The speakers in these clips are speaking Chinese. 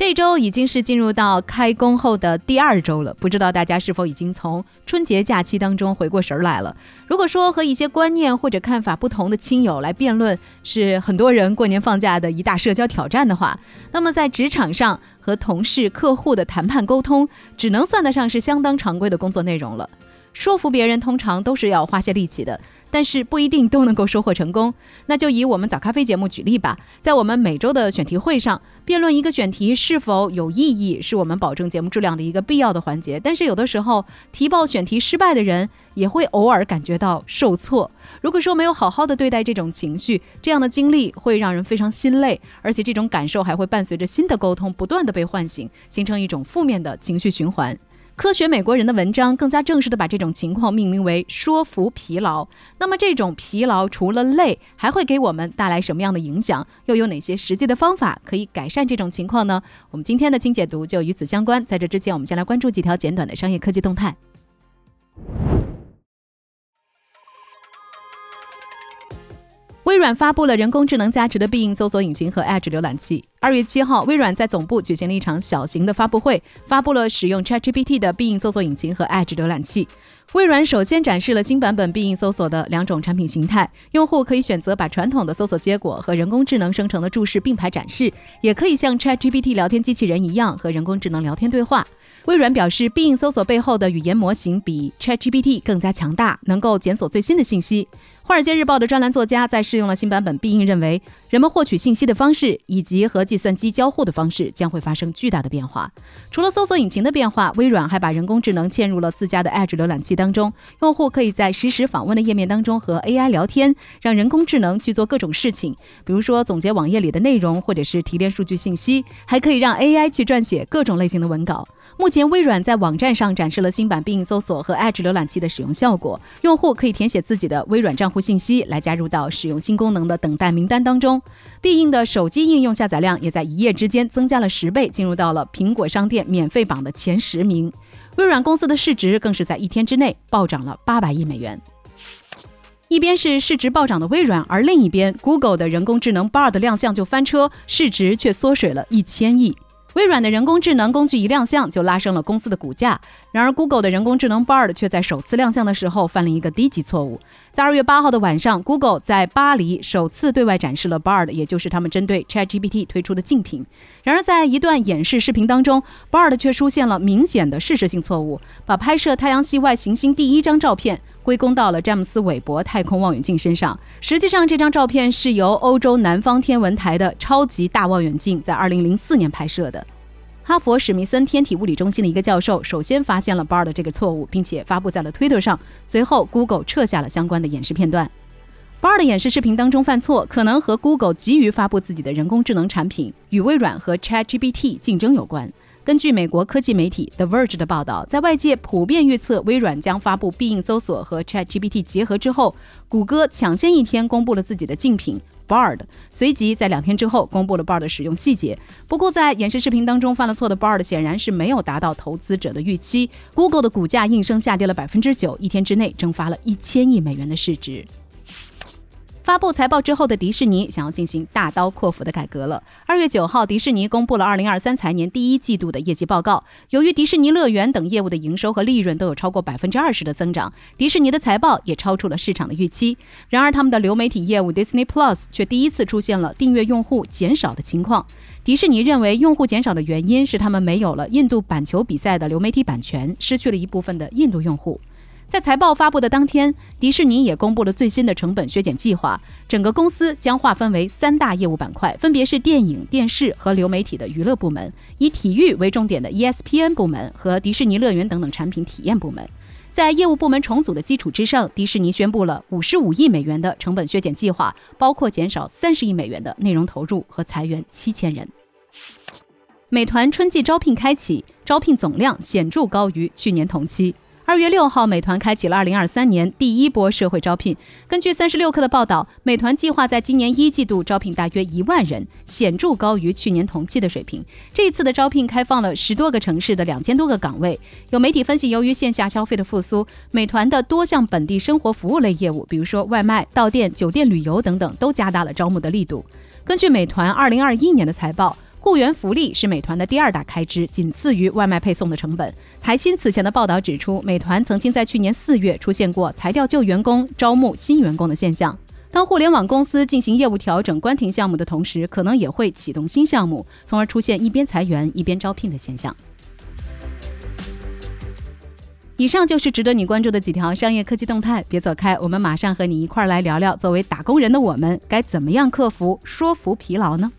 这周已经是进入到开工后的第二周了，不知道大家是否已经从春节假期当中回过神来了？如果说和一些观念或者看法不同的亲友来辩论，是很多人过年放假的一大社交挑战的话，那么在职场上和同事、客户的谈判沟通，只能算得上是相当常规的工作内容了。说服别人通常都是要花些力气的。但是不一定都能够收获成功。那就以我们早咖啡节目举例吧，在我们每周的选题会上，辩论一个选题是否有意义，是我们保证节目质量的一个必要的环节。但是有的时候，提报选题失败的人也会偶尔感觉到受挫。如果说没有好好的对待这种情绪，这样的经历会让人非常心累，而且这种感受还会伴随着新的沟通不断的被唤醒，形成一种负面的情绪循环。科学美国人的文章更加正式的把这种情况命名为说服疲劳。那么这种疲劳除了累，还会给我们带来什么样的影响？又有哪些实际的方法可以改善这种情况呢？我们今天的清解读就与此相关。在这之前，我们先来关注几条简短的商业科技动态。微软发布了人工智能加持的必应搜索引擎和 Edge 浏览器。二月七号，微软在总部举行了一场小型的发布会，发布了使用 ChatGPT 的必应搜索引擎和 Edge 浏览器。微软首先展示了新版本必应搜索的两种产品形态，用户可以选择把传统的搜索结果和人工智能生成的注释并排展示，也可以像 ChatGPT 聊天机器人一样和人工智能聊天对话。微软表示，必应搜索背后的语言模型比 ChatGPT 更加强大，能够检索最新的信息。华尔街日报的专栏作家在试用了新版本必应，认为人们获取信息的方式以及和计算机交互的方式将会发生巨大的变化。除了搜索引擎的变化，微软还把人工智能嵌入了自家的 Edge 浏览器当中。用户可以在实时访问的页面当中和 AI 聊天，让人工智能去做各种事情，比如说总结网页里的内容，或者是提炼数据信息，还可以让 AI 去撰写各种类型的文稿。目前，微软在网站上展示了新版必应搜索和 Edge 浏览器的使用效果。用户可以填写自己的微软账户信息，来加入到使用新功能的等待名单当中。必应的手机应用下载量也在一夜之间增加了十倍，进入到了苹果商店免费榜的前十名。微软公司的市值更是在一天之内暴涨了八百亿美元。一边是市值暴涨的微软，而另一边，Google 的人工智能 Bard 亮相就翻车，市值却缩水了一千亿。微软的人工智能工具一亮相就拉升了公司的股价，然而 Google 的人工智能 Bard 却在首次亮相的时候犯了一个低级错误。在二月八号的晚上，Google 在巴黎首次对外展示了 Bard，也就是他们针对 ChatGPT 推出的竞品。然而在一段演示视频当中，Bard 却出现了明显的事实性错误，把拍摄太阳系外行星第一张照片归功到了詹姆斯韦伯太空望远镜身上。实际上，这张照片是由欧洲南方天文台的超级大望远镜在二零零四年拍摄的。哈佛史密森天体物理中心的一个教授首先发现了 Bard 这个错误，并且发布在了推特上。随后，Google 撤下了相关的演示片段。Bard 演示视频当中犯错，可能和 Google 急于发布自己的人工智能产品与微软和 ChatGPT 竞争有关。根据美国科技媒体 The Verge 的报道，在外界普遍预测微软将发布必应搜索和 ChatGPT 结合之后，谷歌抢先一天公布了自己的竞品。Bard 随即在两天之后公布了 Bard 的使用细节。不过，在演示视频当中犯了错的 Bard 显然是没有达到投资者的预期。Google 的股价应声下跌了百分之九，一天之内蒸发了一千亿美元的市值。发布财报之后的迪士尼想要进行大刀阔斧的改革了。二月九号，迪士尼公布了二零二三财年第一季度的业绩报告。由于迪士尼乐园等业务的营收和利润都有超过百分之二十的增长，迪士尼的财报也超出了市场的预期。然而，他们的流媒体业务 Disney Plus 却第一次出现了订阅用户减少的情况。迪士尼认为，用户减少的原因是他们没有了印度板球比赛的流媒体版权，失去了一部分的印度用户。在财报发布的当天，迪士尼也公布了最新的成本削减计划。整个公司将划分为三大业务板块，分别是电影、电视和流媒体的娱乐部门，以体育为重点的 ESPN 部门和迪士尼乐园等等产品体验部门。在业务部门重组的基础之上，迪士尼宣布了五十五亿美元的成本削减计划，包括减少三十亿美元的内容投入和裁员七千人。美团春季招聘开启，招聘总量显著高于去年同期。二月六号，美团开启了二零二三年第一波社会招聘。根据三十六氪的报道，美团计划在今年一季度招聘大约一万人，显著高于去年同期的水平。这一次的招聘开放了十多个城市的两千多个岗位。有媒体分析，由于线下消费的复苏，美团的多项本地生活服务类业务，比如说外卖、到店、酒店、旅游等等，都加大了招募的力度。根据美团二零二一年的财报。雇员福利是美团的第二大开支，仅次于外卖配送的成本。财新此前的报道指出，美团曾经在去年四月出现过裁掉旧员工、招募新员工的现象。当互联网公司进行业务调整、关停项目的同时，可能也会启动新项目，从而出现一边裁员一边招聘的现象。以上就是值得你关注的几条商业科技动态，别走开，我们马上和你一块儿来聊聊，作为打工人的我们该怎么样克服说服疲劳呢？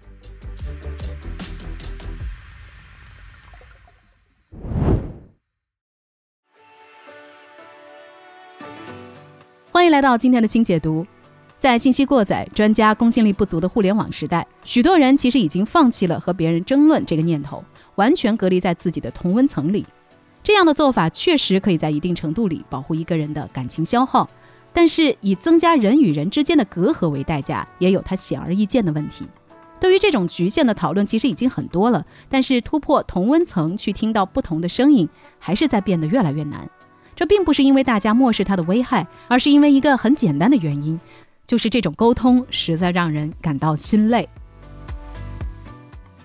欢迎来到今天的新解读。在信息过载、专家公信力不足的互联网时代，许多人其实已经放弃了和别人争论这个念头，完全隔离在自己的同温层里。这样的做法确实可以在一定程度里保护一个人的感情消耗，但是以增加人与人之间的隔阂为代价，也有它显而易见的问题。对于这种局限的讨论，其实已经很多了，但是突破同温层去听到不同的声音，还是在变得越来越难。这并不是因为大家漠视它的危害，而是因为一个很简单的原因，就是这种沟通实在让人感到心累。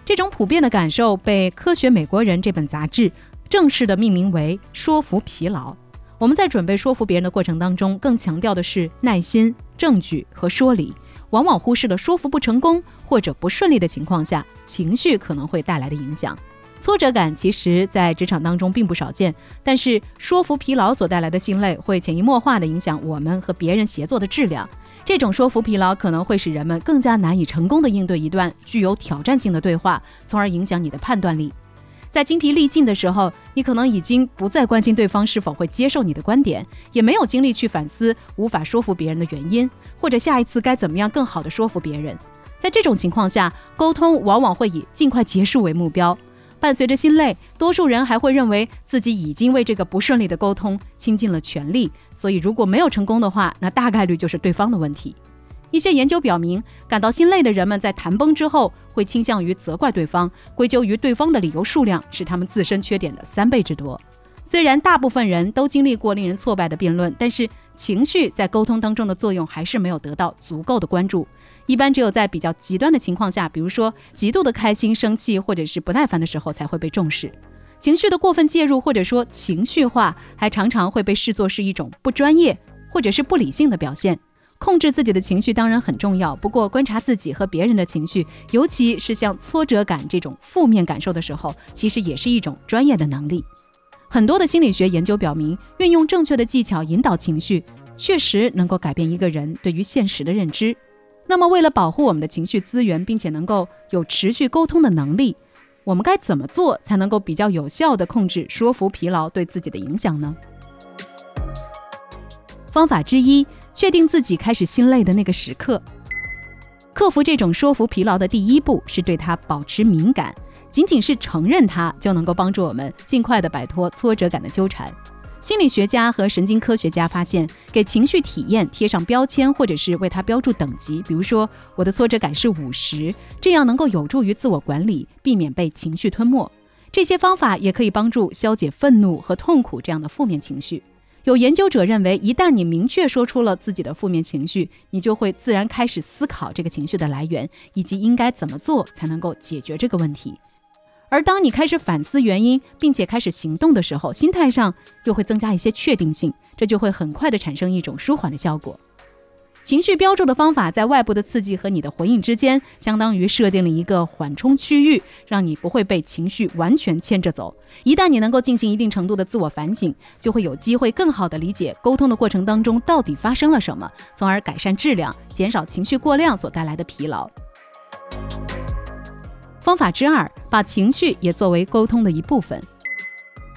这种普遍的感受被《科学美国人》这本杂志正式的命名为“说服疲劳”。我们在准备说服别人的过程当中，更强调的是耐心、证据和说理，往往忽视了说服不成功或者不顺利的情况下，情绪可能会带来的影响。挫折感其实，在职场当中并不少见，但是说服疲劳所带来的心累，会潜移默化地影响我们和别人协作的质量。这种说服疲劳可能会使人们更加难以成功地应对一段具有挑战性的对话，从而影响你的判断力。在精疲力尽的时候，你可能已经不再关心对方是否会接受你的观点，也没有精力去反思无法说服别人的原因，或者下一次该怎么样更好地说服别人。在这种情况下，沟通往往会以尽快结束为目标。伴随着心累，多数人还会认为自己已经为这个不顺利的沟通倾尽了全力，所以如果没有成功的话，那大概率就是对方的问题。一些研究表明，感到心累的人们在谈崩之后，会倾向于责怪对方，归咎于对方的理由数量是他们自身缺点的三倍之多。虽然大部分人都经历过令人挫败的辩论，但是情绪在沟通当中的作用还是没有得到足够的关注。一般只有在比较极端的情况下，比如说极度的开心、生气或者是不耐烦的时候，才会被重视。情绪的过分介入或者说情绪化，还常常会被视作是一种不专业或者是不理性的表现。控制自己的情绪当然很重要，不过观察自己和别人的情绪，尤其是像挫折感这种负面感受的时候，其实也是一种专业的能力。很多的心理学研究表明，运用正确的技巧引导情绪，确实能够改变一个人对于现实的认知。那么，为了保护我们的情绪资源，并且能够有持续沟通的能力，我们该怎么做才能够比较有效地控制说服疲劳对自己的影响呢？方法之一，确定自己开始心累的那个时刻。克服这种说服疲劳的第一步是对它保持敏感。仅仅是承认它，就能够帮助我们尽快的摆脱挫折感的纠缠。心理学家和神经科学家发现，给情绪体验贴上标签，或者是为它标注等级，比如说我的挫折感是五十，这样能够有助于自我管理，避免被情绪吞没。这些方法也可以帮助消解愤怒和痛苦这样的负面情绪。有研究者认为，一旦你明确说出了自己的负面情绪，你就会自然开始思考这个情绪的来源，以及应该怎么做才能够解决这个问题。而当你开始反思原因，并且开始行动的时候，心态上又会增加一些确定性，这就会很快的产生一种舒缓的效果。情绪标注的方法，在外部的刺激和你的回应之间，相当于设定了一个缓冲区域，让你不会被情绪完全牵着走。一旦你能够进行一定程度的自我反省，就会有机会更好的理解沟通的过程当中到底发生了什么，从而改善质量，减少情绪过量所带来的疲劳。方法之二，把情绪也作为沟通的一部分。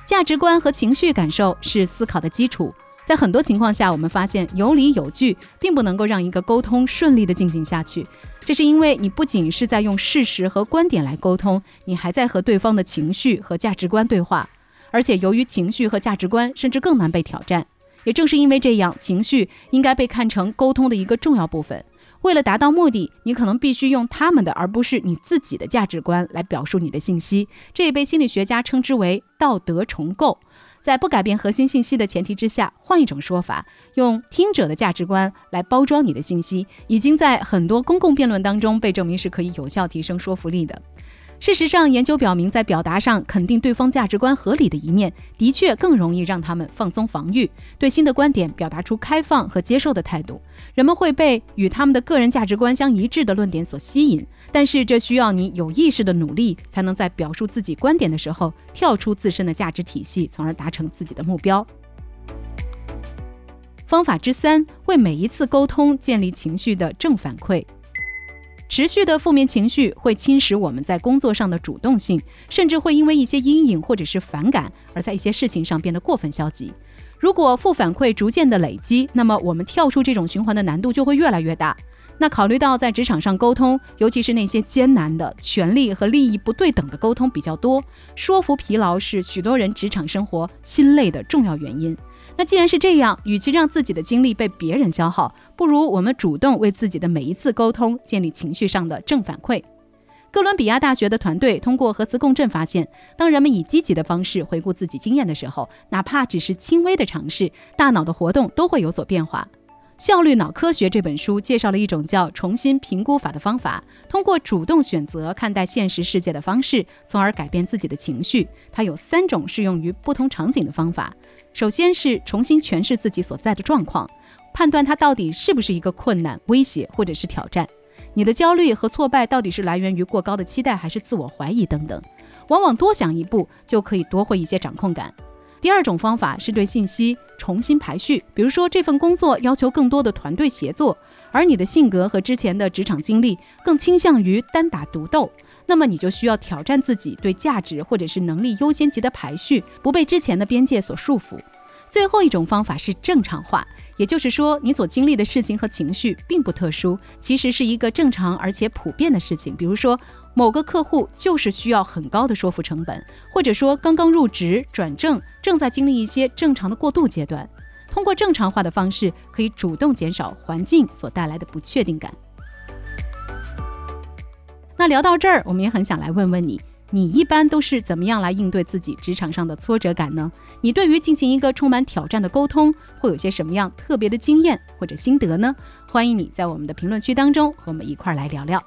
价值观和情绪感受是思考的基础。在很多情况下，我们发现有理有据并不能够让一个沟通顺利的进行下去。这是因为你不仅是在用事实和观点来沟通，你还在和对方的情绪和价值观对话。而且由于情绪和价值观，甚至更难被挑战。也正是因为这样，情绪应该被看成沟通的一个重要部分。为了达到目的，你可能必须用他们的而不是你自己的价值观来表述你的信息。这也被心理学家称之为道德重构。在不改变核心信息的前提之下，换一种说法，用听者的价值观来包装你的信息，已经在很多公共辩论当中被证明是可以有效提升说服力的。事实上，研究表明，在表达上肯定对方价值观合理的一面，的确更容易让他们放松防御，对新的观点表达出开放和接受的态度。人们会被与他们的个人价值观相一致的论点所吸引，但是这需要你有意识的努力，才能在表述自己观点的时候跳出自身的价值体系，从而达成自己的目标。方法之三，为每一次沟通建立情绪的正反馈。持续的负面情绪会侵蚀我们在工作上的主动性，甚至会因为一些阴影或者是反感，而在一些事情上变得过分消极。如果负反馈逐渐的累积，那么我们跳出这种循环的难度就会越来越大。那考虑到在职场上沟通，尤其是那些艰难的、权利和利益不对等的沟通比较多，说服疲劳是许多人职场生活心累的重要原因。那既然是这样，与其让自己的精力被别人消耗，不如我们主动为自己的每一次沟通建立情绪上的正反馈。哥伦比亚大学的团队通过核磁共振发现，当人们以积极的方式回顾自己经验的时候，哪怕只是轻微的尝试，大脑的活动都会有所变化。《效率脑科学》这本书介绍了一种叫重新评估法的方法，通过主动选择看待现实世界的方式，从而改变自己的情绪。它有三种适用于不同场景的方法。首先是重新诠释自己所在的状况，判断它到底是不是一个困难、威胁或者是挑战。你的焦虑和挫败到底是来源于过高的期待，还是自我怀疑等等？往往多想一步就可以夺回一些掌控感。第二种方法是对信息重新排序，比如说这份工作要求更多的团队协作，而你的性格和之前的职场经历更倾向于单打独斗，那么你就需要挑战自己对价值或者是能力优先级的排序，不被之前的边界所束缚。最后一种方法是正常化，也就是说你所经历的事情和情绪并不特殊，其实是一个正常而且普遍的事情，比如说。某个客户就是需要很高的说服成本，或者说刚刚入职转正，正在经历一些正常的过渡阶段。通过正常化的方式，可以主动减少环境所带来的不确定感。那聊到这儿，我们也很想来问问你，你一般都是怎么样来应对自己职场上的挫折感呢？你对于进行一个充满挑战的沟通，会有些什么样特别的经验或者心得呢？欢迎你在我们的评论区当中和我们一块儿来聊聊。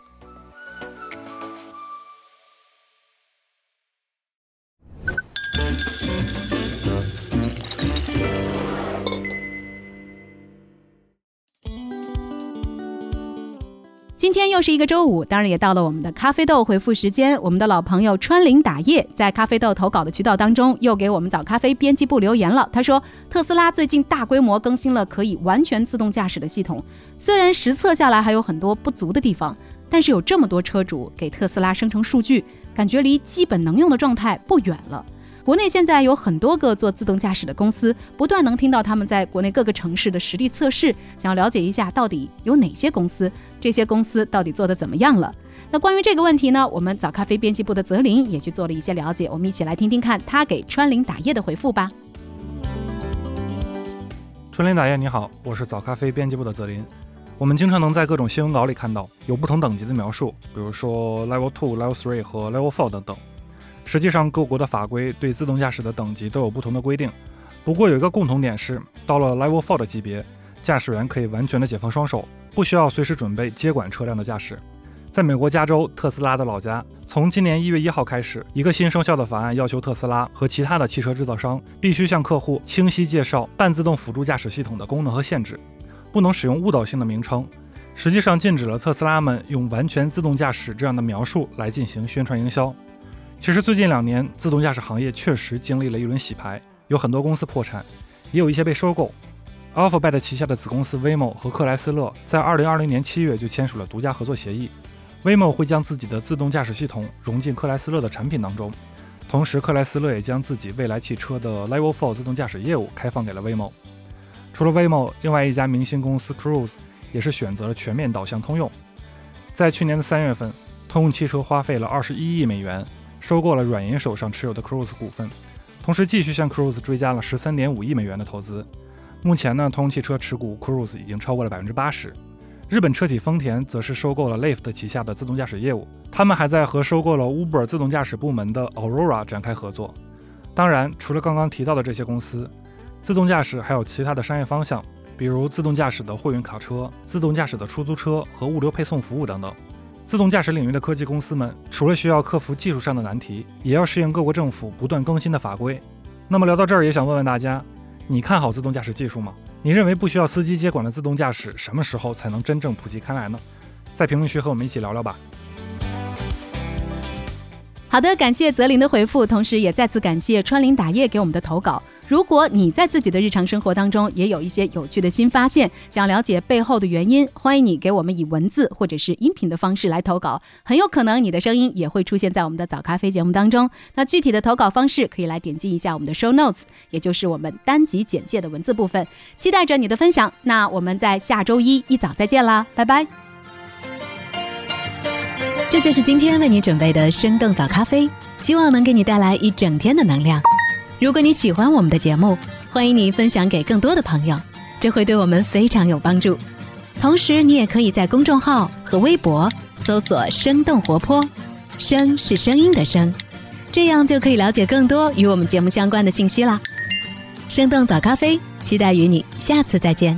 今天又是一个周五，当然也到了我们的咖啡豆回复时间。我们的老朋友川林打叶在咖啡豆投稿的渠道当中，又给我们早咖啡编辑部留言了。他说，特斯拉最近大规模更新了可以完全自动驾驶的系统，虽然实测下来还有很多不足的地方，但是有这么多车主给特斯拉生成数据，感觉离基本能用的状态不远了。国内现在有很多个做自动驾驶的公司，不断能听到他们在国内各个城市的实地测试，想要了解一下到底有哪些公司，这些公司到底做的怎么样了。那关于这个问题呢，我们早咖啡编辑部的泽林也去做了一些了解，我们一起来听听看他给川林打叶的回复吧。川林打叶，你好，我是早咖啡编辑部的泽林。我们经常能在各种新闻稿里看到有不同等级的描述，比如说 Level Two、Level Three 和 Level Four 等等。实际上，各国的法规对自动驾驶的等级都有不同的规定。不过有一个共同点是，到了 Level Four 的级别，驾驶员可以完全的解放双手，不需要随时准备接管车辆的驾驶。在美国加州特斯拉的老家，从今年一月一号开始，一个新生效的法案要求特斯拉和其他的汽车制造商必须向客户清晰介绍半自动辅助驾驶系统的功能和限制，不能使用误导性的名称。实际上，禁止了特斯拉们用完全自动驾驶这样的描述来进行宣传营销。其实最近两年，自动驾驶行业确实经历了一轮洗牌，有很多公司破产，也有一些被收购。Alphabet 旗下的子公司 Waymo 和克莱斯勒在2020年7月就签署了独家合作协议，Waymo 会将自己的自动驾驶系统融进克莱斯勒的产品当中，同时克莱斯勒也将自己未来汽车的 Level 4自动驾驶业务开放给了 Waymo。除了 Waymo，另外一家明星公司 Cruise 也是选择了全面导向通用。在去年的三月份，通用汽车花费了21亿美元。收购了软银手上持有的 Cruise 股份，同时继续向 Cruise 追加了十三点五亿美元的投资。目前呢，通用汽车持股 Cruise 已经超过了百分之八十。日本车企丰田则是收购了 Lyft 旗下的自动驾驶业务，他们还在和收购了 Uber 自动驾驶部门的 Aurora 展开合作。当然，除了刚刚提到的这些公司，自动驾驶还有其他的商业方向，比如自动驾驶的货运卡车、自动驾驶的出租车和物流配送服务等等。自动驾驶领域的科技公司们，除了需要克服技术上的难题，也要适应各国政府不断更新的法规。那么聊到这儿，也想问问大家，你看好自动驾驶技术吗？你认为不需要司机接管的自动驾驶什么时候才能真正普及开来呢？在评论区和我们一起聊聊吧。好的，感谢泽林的回复，同时也再次感谢川林打叶给我们的投稿。如果你在自己的日常生活当中也有一些有趣的新发现，想了解背后的原因，欢迎你给我们以文字或者是音频的方式来投稿，很有可能你的声音也会出现在我们的早咖啡节目当中。那具体的投稿方式可以来点击一下我们的 show notes，也就是我们单集简介的文字部分，期待着你的分享。那我们在下周一一早再见啦，拜拜。这就是今天为你准备的生动早咖啡，希望能给你带来一整天的能量。如果你喜欢我们的节目，欢迎你分享给更多的朋友，这会对我们非常有帮助。同时，你也可以在公众号和微博搜索“生动活泼”，声是声音的声，这样就可以了解更多与我们节目相关的信息啦。生动早咖啡，期待与你下次再见。